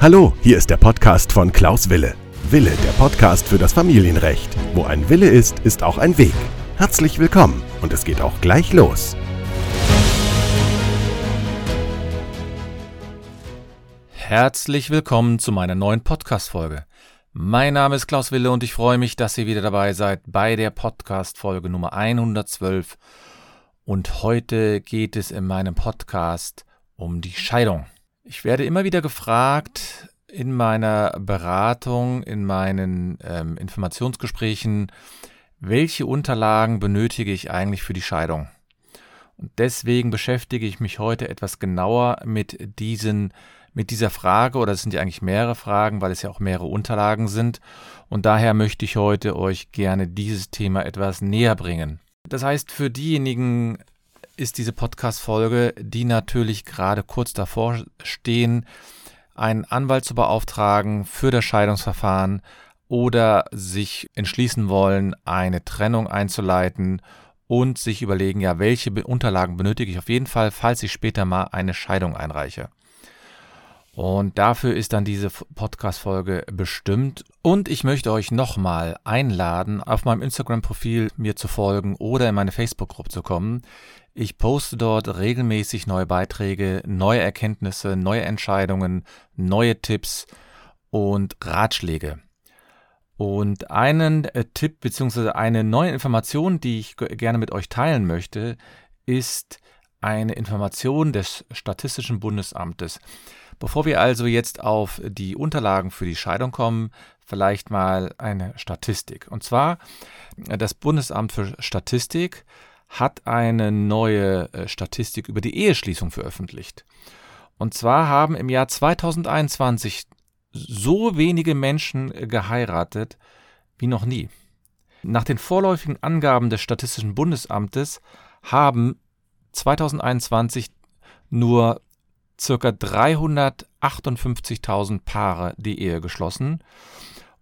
Hallo, hier ist der Podcast von Klaus Wille. Wille, der Podcast für das Familienrecht. Wo ein Wille ist, ist auch ein Weg. Herzlich willkommen und es geht auch gleich los. Herzlich willkommen zu meiner neuen Podcast-Folge. Mein Name ist Klaus Wille und ich freue mich, dass ihr wieder dabei seid bei der Podcast-Folge Nummer 112. Und heute geht es in meinem Podcast um die Scheidung. Ich werde immer wieder gefragt in meiner Beratung, in meinen ähm, Informationsgesprächen, welche Unterlagen benötige ich eigentlich für die Scheidung? Und deswegen beschäftige ich mich heute etwas genauer mit diesen mit dieser Frage, oder es sind ja eigentlich mehrere Fragen, weil es ja auch mehrere Unterlagen sind. Und daher möchte ich heute euch gerne dieses Thema etwas näher bringen. Das heißt, für diejenigen ist diese Podcast-Folge, die natürlich gerade kurz davor stehen, einen Anwalt zu beauftragen für das Scheidungsverfahren oder sich entschließen wollen, eine Trennung einzuleiten und sich überlegen, ja, welche Unterlagen benötige ich auf jeden Fall, falls ich später mal eine Scheidung einreiche. Und dafür ist dann diese Podcast-Folge bestimmt. Und ich möchte euch nochmal einladen, auf meinem Instagram-Profil mir zu folgen oder in meine Facebook-Gruppe zu kommen. Ich poste dort regelmäßig neue Beiträge, neue Erkenntnisse, neue Entscheidungen, neue Tipps und Ratschläge. Und einen äh, Tipp bzw. eine neue Information, die ich gerne mit euch teilen möchte, ist eine Information des Statistischen Bundesamtes. Bevor wir also jetzt auf die Unterlagen für die Scheidung kommen, vielleicht mal eine Statistik. Und zwar, äh, das Bundesamt für Statistik hat eine neue äh, Statistik über die Eheschließung veröffentlicht. Und zwar haben im Jahr 2021 so wenige Menschen äh, geheiratet wie noch nie. Nach den vorläufigen Angaben des Statistischen Bundesamtes haben 2021 nur circa 358.000 Paare die Ehe geschlossen.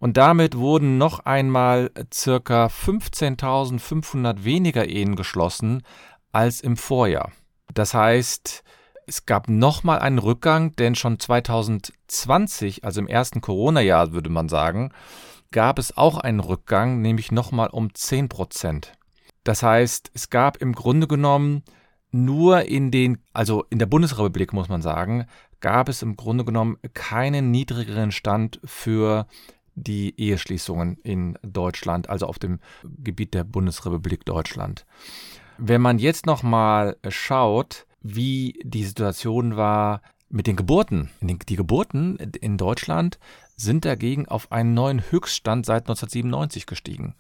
Und damit wurden noch einmal circa 15.500 weniger Ehen geschlossen als im Vorjahr. Das heißt, es gab nochmal einen Rückgang, denn schon 2020, also im ersten Corona-Jahr würde man sagen, gab es auch einen Rückgang, nämlich nochmal um 10 Prozent. Das heißt, es gab im Grunde genommen nur in den, also in der Bundesrepublik muss man sagen, gab es im Grunde genommen keinen niedrigeren Stand für die Eheschließungen in Deutschland, also auf dem Gebiet der Bundesrepublik Deutschland. Wenn man jetzt nochmal schaut, wie die Situation war mit den Geburten. Die Geburten in Deutschland sind dagegen auf einen neuen Höchststand seit 1997 gestiegen.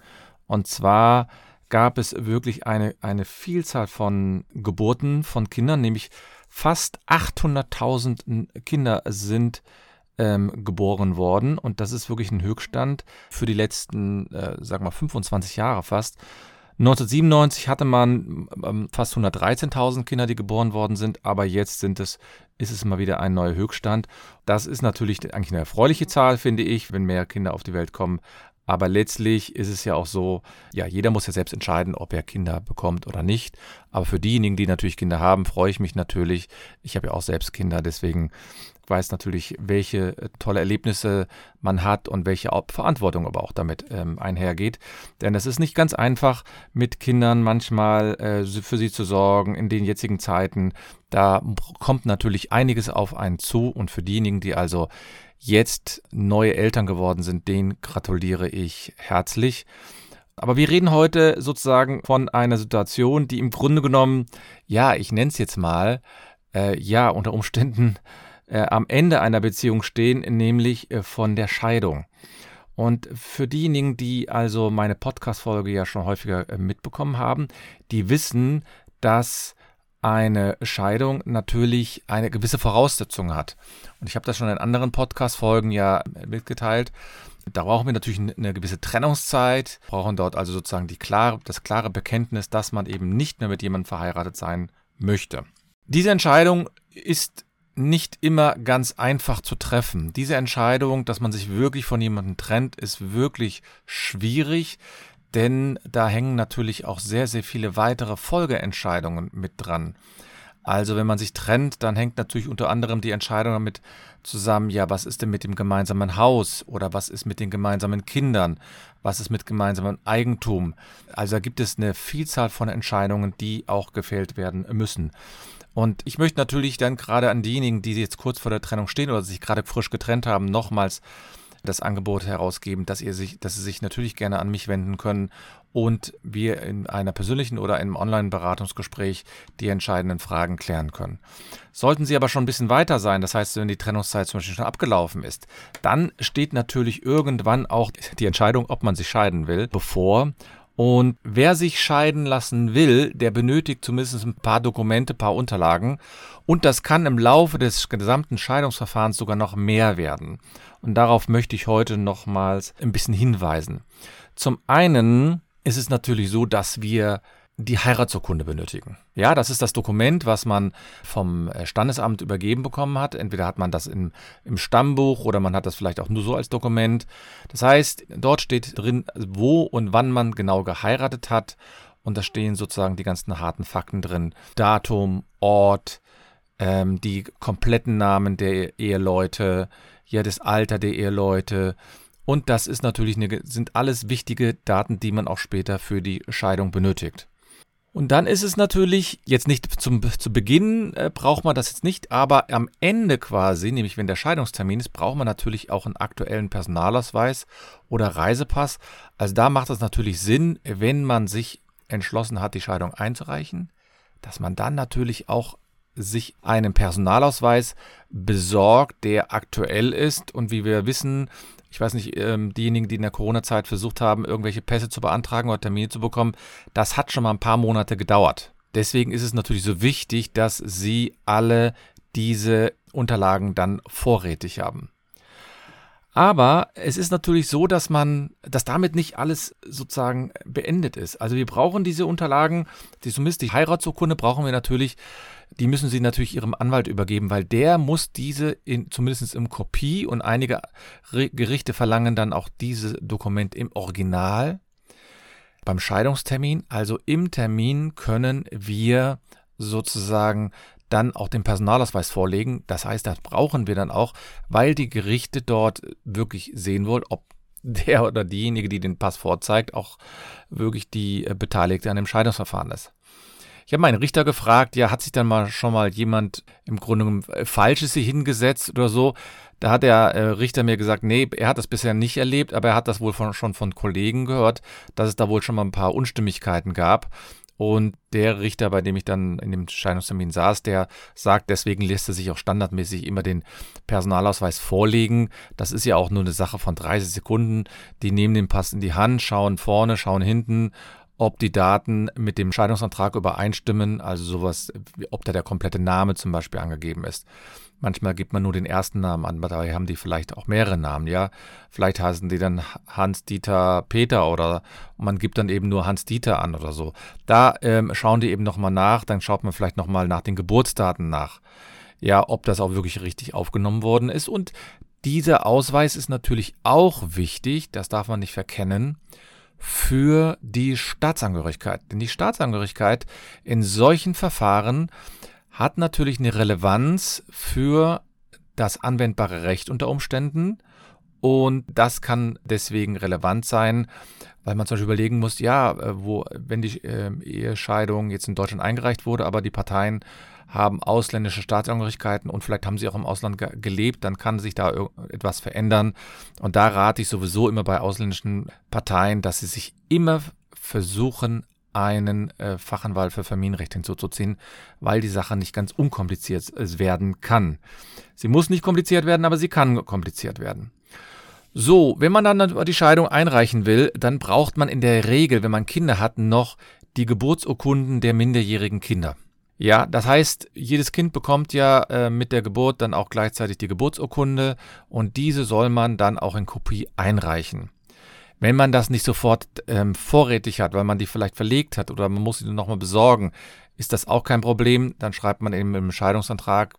Und zwar gab es wirklich eine, eine Vielzahl von Geburten von Kindern, nämlich fast 800.000 Kinder sind ähm, geboren worden und das ist wirklich ein Höchststand für die letzten, äh, wir 25 Jahre fast. 1997 hatte man ähm, fast 113.000 Kinder, die geboren worden sind, aber jetzt sind es, ist es mal wieder ein neuer Höchststand. Das ist natürlich eigentlich eine erfreuliche Zahl, finde ich, wenn mehr Kinder auf die Welt kommen. Aber letztlich ist es ja auch so, ja, jeder muss ja selbst entscheiden, ob er Kinder bekommt oder nicht. Aber für diejenigen, die natürlich Kinder haben, freue ich mich natürlich. Ich habe ja auch selbst Kinder, deswegen weiß natürlich, welche äh, tolle Erlebnisse man hat und welche Verantwortung aber auch damit ähm, einhergeht. Denn es ist nicht ganz einfach, mit Kindern manchmal äh, für sie zu sorgen in den jetzigen Zeiten. Da kommt natürlich einiges auf einen zu und für diejenigen, die also jetzt neue Eltern geworden sind, denen gratuliere ich herzlich. Aber wir reden heute sozusagen von einer Situation, die im Grunde genommen, ja, ich nenne es jetzt mal, äh, ja, unter Umständen äh, am Ende einer Beziehung stehen, nämlich äh, von der Scheidung. Und für diejenigen, die also meine Podcast-Folge ja schon häufiger äh, mitbekommen haben, die wissen, dass eine Scheidung natürlich eine gewisse Voraussetzung hat. Und ich habe das schon in anderen Podcast-Folgen ja mitgeteilt. Da brauchen wir natürlich eine gewisse Trennungszeit, brauchen dort also sozusagen klare, das klare Bekenntnis, dass man eben nicht mehr mit jemandem verheiratet sein möchte. Diese Entscheidung ist nicht immer ganz einfach zu treffen. Diese Entscheidung, dass man sich wirklich von jemandem trennt, ist wirklich schwierig denn da hängen natürlich auch sehr, sehr viele weitere Folgeentscheidungen mit dran. Also wenn man sich trennt, dann hängt natürlich unter anderem die Entscheidung damit zusammen, ja, was ist denn mit dem gemeinsamen Haus oder was ist mit den gemeinsamen Kindern, was ist mit gemeinsamem Eigentum. Also da gibt es eine Vielzahl von Entscheidungen, die auch gefällt werden müssen. Und ich möchte natürlich dann gerade an diejenigen, die jetzt kurz vor der Trennung stehen oder sich gerade frisch getrennt haben, nochmals das Angebot herausgeben, dass ihr sich, dass sie sich natürlich gerne an mich wenden können und wir in einer persönlichen oder einem Online-Beratungsgespräch die entscheidenden Fragen klären können. Sollten Sie aber schon ein bisschen weiter sein, das heißt, wenn die Trennungszeit zum Beispiel schon abgelaufen ist, dann steht natürlich irgendwann auch die Entscheidung, ob man sich scheiden will, bevor. Und wer sich scheiden lassen will, der benötigt zumindest ein paar Dokumente, ein paar Unterlagen. Und das kann im Laufe des gesamten Scheidungsverfahrens sogar noch mehr werden. Und darauf möchte ich heute nochmals ein bisschen hinweisen. Zum einen ist es natürlich so, dass wir die Heiratsurkunde benötigen. Ja, das ist das Dokument, was man vom äh, Standesamt übergeben bekommen hat. Entweder hat man das im, im Stammbuch oder man hat das vielleicht auch nur so als Dokument. Das heißt, dort steht drin, wo und wann man genau geheiratet hat. Und da stehen sozusagen die ganzen harten Fakten drin. Datum, Ort, ähm, die kompletten Namen der Eheleute, ja, das Alter der Eheleute, und das ist natürlich eine, sind alles wichtige Daten, die man auch später für die Scheidung benötigt. Und dann ist es natürlich, jetzt nicht zum, zu Beginn äh, braucht man das jetzt nicht, aber am Ende quasi, nämlich wenn der Scheidungstermin ist, braucht man natürlich auch einen aktuellen Personalausweis oder Reisepass. Also da macht es natürlich Sinn, wenn man sich entschlossen hat, die Scheidung einzureichen, dass man dann natürlich auch sich einen Personalausweis besorgt, der aktuell ist. Und wie wir wissen, ich weiß nicht, ähm, diejenigen, die in der Corona-Zeit versucht haben, irgendwelche Pässe zu beantragen oder Termine zu bekommen, das hat schon mal ein paar Monate gedauert. Deswegen ist es natürlich so wichtig, dass Sie alle diese Unterlagen dann vorrätig haben. Aber es ist natürlich so, dass man, dass damit nicht alles sozusagen beendet ist. Also wir brauchen diese Unterlagen, die zumindest die Heiratsurkunde brauchen wir natürlich, die müssen Sie natürlich Ihrem Anwalt übergeben, weil der muss diese in, zumindest im Kopie und einige Gerichte verlangen dann auch dieses Dokument im Original. Beim Scheidungstermin, also im Termin, können wir sozusagen dann auch den Personalausweis vorlegen. Das heißt, das brauchen wir dann auch, weil die Gerichte dort wirklich sehen wollen, ob der oder diejenige, die den Pass vorzeigt, auch wirklich die äh, Beteiligte an dem Scheidungsverfahren ist. Ich habe meinen Richter gefragt, ja, hat sich dann mal schon mal jemand im Grunde äh, Falsches hier hingesetzt oder so? Da hat der äh, Richter mir gesagt, nee, er hat das bisher nicht erlebt, aber er hat das wohl von, schon von Kollegen gehört, dass es da wohl schon mal ein paar Unstimmigkeiten gab. Und der Richter, bei dem ich dann in dem Scheidungstermin saß, der sagt, deswegen lässt er sich auch standardmäßig immer den Personalausweis vorlegen. Das ist ja auch nur eine Sache von 30 Sekunden. Die nehmen den Pass in die Hand, schauen vorne, schauen hinten, ob die Daten mit dem Scheidungsantrag übereinstimmen, also sowas, ob da der komplette Name zum Beispiel angegeben ist. Manchmal gibt man nur den ersten Namen an, dabei haben die vielleicht auch mehrere Namen, ja. Vielleicht heißen die dann Hans-Dieter Peter oder man gibt dann eben nur Hans-Dieter an oder so. Da ähm, schauen die eben nochmal nach, dann schaut man vielleicht nochmal nach den Geburtsdaten nach. Ja, ob das auch wirklich richtig aufgenommen worden ist. Und dieser Ausweis ist natürlich auch wichtig, das darf man nicht verkennen, für die Staatsangehörigkeit. Denn die Staatsangehörigkeit in solchen Verfahren hat natürlich eine Relevanz für das anwendbare Recht unter Umständen. Und das kann deswegen relevant sein, weil man zum Beispiel überlegen muss, ja, äh, wo, wenn die äh, Ehescheidung jetzt in Deutschland eingereicht wurde, aber die Parteien haben ausländische Staatsangehörigkeiten und vielleicht haben sie auch im Ausland ge gelebt, dann kann sich da etwas verändern. Und da rate ich sowieso immer bei ausländischen Parteien, dass sie sich immer versuchen, einen äh, Fachanwalt für Familienrecht hinzuzuziehen, weil die Sache nicht ganz unkompliziert äh, werden kann. Sie muss nicht kompliziert werden, aber sie kann kompliziert werden. So, wenn man dann die Scheidung einreichen will, dann braucht man in der Regel, wenn man Kinder hat, noch die Geburtsurkunden der minderjährigen Kinder. Ja, das heißt, jedes Kind bekommt ja äh, mit der Geburt dann auch gleichzeitig die Geburtsurkunde und diese soll man dann auch in Kopie einreichen. Wenn man das nicht sofort ähm, vorrätig hat, weil man die vielleicht verlegt hat oder man muss sie nochmal besorgen, ist das auch kein Problem. Dann schreibt man eben im Scheidungsantrag,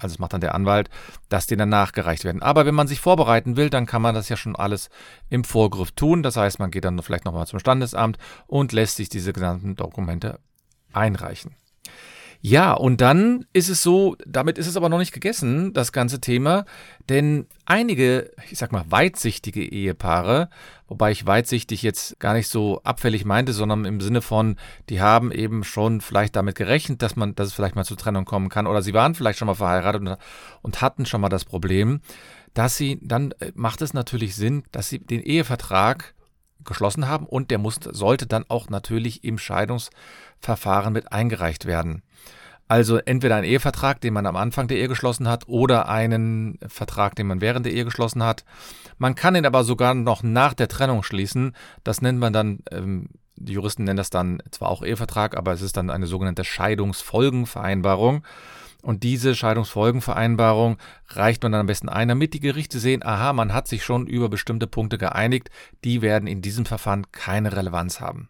also das macht dann der Anwalt, dass die dann nachgereicht werden. Aber wenn man sich vorbereiten will, dann kann man das ja schon alles im Vorgriff tun. Das heißt, man geht dann vielleicht nochmal zum Standesamt und lässt sich diese genannten Dokumente einreichen. Ja, und dann ist es so, damit ist es aber noch nicht gegessen, das ganze Thema, denn einige, ich sag mal, weitsichtige Ehepaare, wobei ich weitsichtig jetzt gar nicht so abfällig meinte, sondern im Sinne von, die haben eben schon vielleicht damit gerechnet, dass man, dass es vielleicht mal zur Trennung kommen kann, oder sie waren vielleicht schon mal verheiratet und, und hatten schon mal das Problem, dass sie, dann äh, macht es natürlich Sinn, dass sie den Ehevertrag geschlossen haben und der muss, sollte dann auch natürlich im Scheidungsverfahren mit eingereicht werden. Also entweder ein Ehevertrag, den man am Anfang der Ehe geschlossen hat, oder einen Vertrag, den man während der Ehe geschlossen hat. Man kann ihn aber sogar noch nach der Trennung schließen. Das nennt man dann, ähm, die Juristen nennen das dann zwar auch Ehevertrag, aber es ist dann eine sogenannte Scheidungsfolgenvereinbarung. Und diese Scheidungsfolgenvereinbarung reicht man dann am besten ein, damit die Gerichte sehen, aha, man hat sich schon über bestimmte Punkte geeinigt, die werden in diesem Verfahren keine Relevanz haben.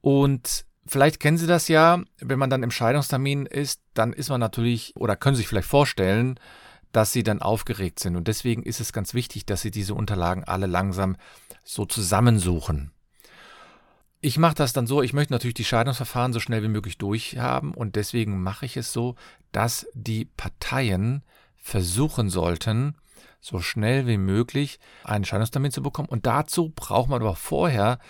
Und vielleicht kennen Sie das ja, wenn man dann im Scheidungstermin ist, dann ist man natürlich oder können Sie sich vielleicht vorstellen, dass Sie dann aufgeregt sind. Und deswegen ist es ganz wichtig, dass Sie diese Unterlagen alle langsam so zusammensuchen. Ich mache das dann so, ich möchte natürlich die Scheidungsverfahren so schnell wie möglich durchhaben und deswegen mache ich es so, dass die Parteien versuchen sollten, so schnell wie möglich einen Scheidungstermin zu bekommen. Und dazu braucht man aber vorher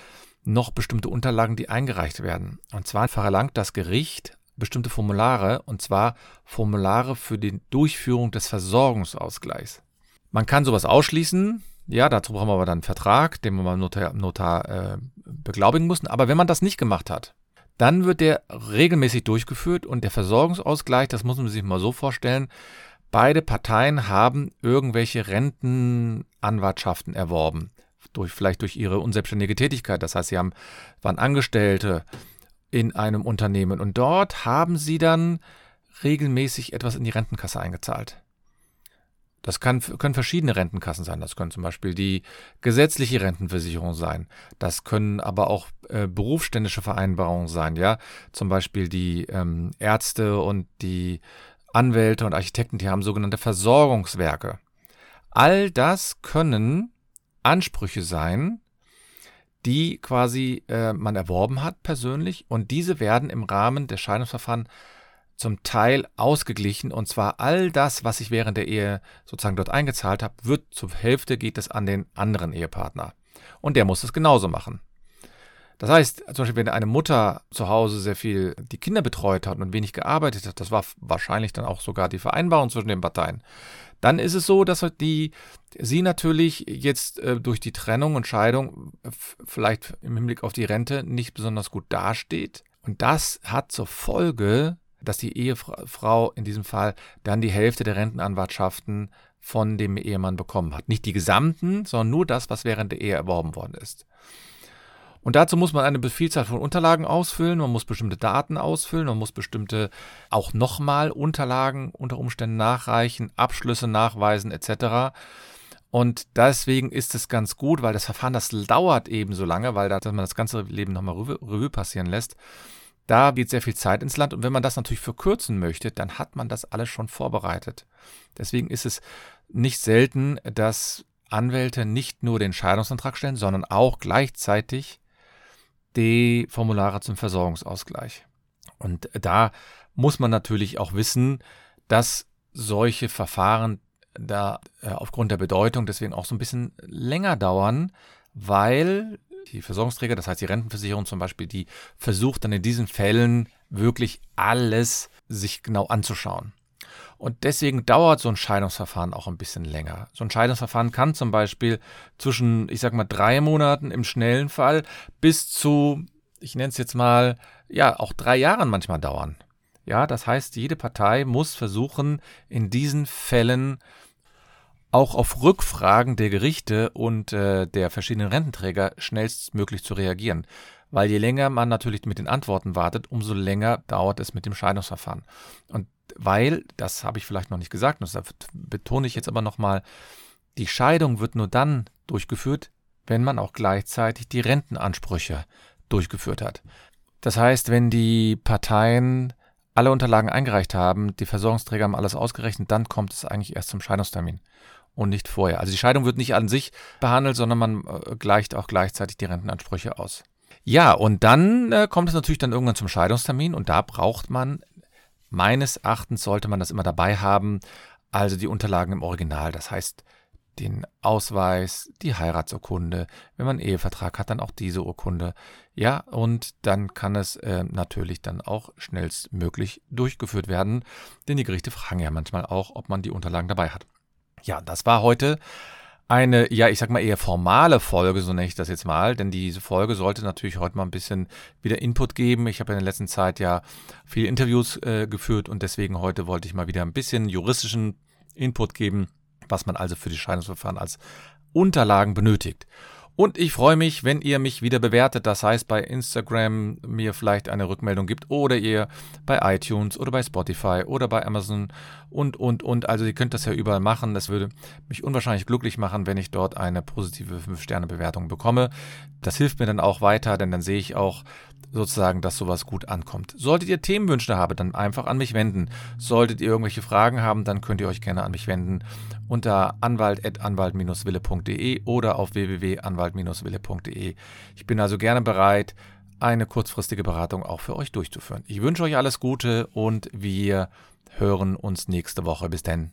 noch bestimmte Unterlagen, die eingereicht werden. Und zwar verlangt das Gericht bestimmte Formulare, und zwar Formulare für die Durchführung des Versorgungsausgleichs. Man kann sowas ausschließen, ja, dazu brauchen wir aber dann einen Vertrag, den wir beim Notar, Notar äh, beglaubigen mussten. Aber wenn man das nicht gemacht hat, dann wird der regelmäßig durchgeführt und der Versorgungsausgleich, das muss man sich mal so vorstellen, beide Parteien haben irgendwelche Rentenanwartschaften erworben. Durch, vielleicht durch ihre unselbstständige Tätigkeit. Das heißt, sie haben, waren Angestellte in einem Unternehmen und dort haben sie dann regelmäßig etwas in die Rentenkasse eingezahlt. Das kann, können verschiedene Rentenkassen sein. Das können zum Beispiel die gesetzliche Rentenversicherung sein. Das können aber auch äh, berufsständische Vereinbarungen sein. Ja, zum Beispiel die ähm, Ärzte und die Anwälte und Architekten, die haben sogenannte Versorgungswerke. All das können Ansprüche sein, die quasi äh, man erworben hat persönlich und diese werden im Rahmen des Scheidungsverfahrens zum Teil ausgeglichen und zwar all das, was ich während der Ehe sozusagen dort eingezahlt habe, wird zur Hälfte geht es an den anderen Ehepartner. Und der muss es genauso machen. Das heißt, zum Beispiel, wenn eine Mutter zu Hause sehr viel die Kinder betreut hat und wenig gearbeitet hat, das war wahrscheinlich dann auch sogar die Vereinbarung zwischen den Parteien, dann ist es so, dass die, sie natürlich jetzt äh, durch die Trennung und Scheidung vielleicht im Hinblick auf die Rente nicht besonders gut dasteht. Und das hat zur Folge, dass die Ehefrau in diesem Fall dann die Hälfte der Rentenanwartschaften von dem Ehemann bekommen hat. Nicht die gesamten, sondern nur das, was während der Ehe erworben worden ist. Und dazu muss man eine Vielzahl von Unterlagen ausfüllen, man muss bestimmte Daten ausfüllen, man muss bestimmte auch nochmal Unterlagen unter Umständen nachreichen, Abschlüsse nachweisen etc. Und deswegen ist es ganz gut, weil das Verfahren, das dauert eben so lange, weil da, dass man das ganze Leben nochmal Revue, Revue passieren lässt. Da geht sehr viel Zeit ins Land und wenn man das natürlich verkürzen möchte, dann hat man das alles schon vorbereitet. Deswegen ist es nicht selten, dass Anwälte nicht nur den Scheidungsantrag stellen, sondern auch gleichzeitig die Formulare zum Versorgungsausgleich. Und da muss man natürlich auch wissen, dass solche Verfahren da äh, aufgrund der Bedeutung deswegen auch so ein bisschen länger dauern, weil die Versorgungsträger, das heißt die Rentenversicherung zum Beispiel, die versucht dann in diesen Fällen wirklich alles sich genau anzuschauen. Und deswegen dauert so ein Scheidungsverfahren auch ein bisschen länger. So ein Scheidungsverfahren kann zum Beispiel zwischen, ich sag mal, drei Monaten im schnellen Fall bis zu, ich nenne es jetzt mal, ja, auch drei Jahren manchmal dauern. Ja, das heißt, jede Partei muss versuchen, in diesen Fällen auch auf Rückfragen der Gerichte und äh, der verschiedenen Rententräger schnellstmöglich zu reagieren. Weil je länger man natürlich mit den Antworten wartet, umso länger dauert es mit dem Scheidungsverfahren. Und weil, das habe ich vielleicht noch nicht gesagt, das betone ich jetzt aber nochmal, die Scheidung wird nur dann durchgeführt, wenn man auch gleichzeitig die Rentenansprüche durchgeführt hat. Das heißt, wenn die Parteien alle Unterlagen eingereicht haben, die Versorgungsträger haben alles ausgerechnet, dann kommt es eigentlich erst zum Scheidungstermin und nicht vorher. Also die Scheidung wird nicht an sich behandelt, sondern man äh, gleicht auch gleichzeitig die Rentenansprüche aus. Ja, und dann äh, kommt es natürlich dann irgendwann zum Scheidungstermin und da braucht man, meines Erachtens sollte man das immer dabei haben, also die Unterlagen im Original. Das heißt, den Ausweis, die Heiratsurkunde, wenn man einen Ehevertrag hat, dann auch diese Urkunde. Ja, und dann kann es äh, natürlich dann auch schnellstmöglich durchgeführt werden, denn die Gerichte fragen ja manchmal auch, ob man die Unterlagen dabei hat. Ja, das war heute eine, ja, ich sag mal eher formale Folge, so nenne ich das jetzt mal, denn diese Folge sollte natürlich heute mal ein bisschen wieder Input geben. Ich habe in der letzten Zeit ja viele Interviews äh, geführt und deswegen heute wollte ich mal wieder ein bisschen juristischen Input geben was man also für die Scheidungsverfahren als Unterlagen benötigt. Und ich freue mich, wenn ihr mich wieder bewertet, das heißt bei Instagram mir vielleicht eine Rückmeldung gibt oder ihr bei iTunes oder bei Spotify oder bei Amazon und, und, und. Also ihr könnt das ja überall machen. Das würde mich unwahrscheinlich glücklich machen, wenn ich dort eine positive 5-Sterne-Bewertung bekomme. Das hilft mir dann auch weiter, denn dann sehe ich auch, sozusagen, dass sowas gut ankommt. Solltet ihr Themenwünsche haben, dann einfach an mich wenden. Solltet ihr irgendwelche Fragen haben, dann könnt ihr euch gerne an mich wenden unter anwalt.anwalt-wille.de oder auf www.anwalt-wille.de. Ich bin also gerne bereit, eine kurzfristige Beratung auch für euch durchzuführen. Ich wünsche euch alles Gute und wir hören uns nächste Woche. Bis dann.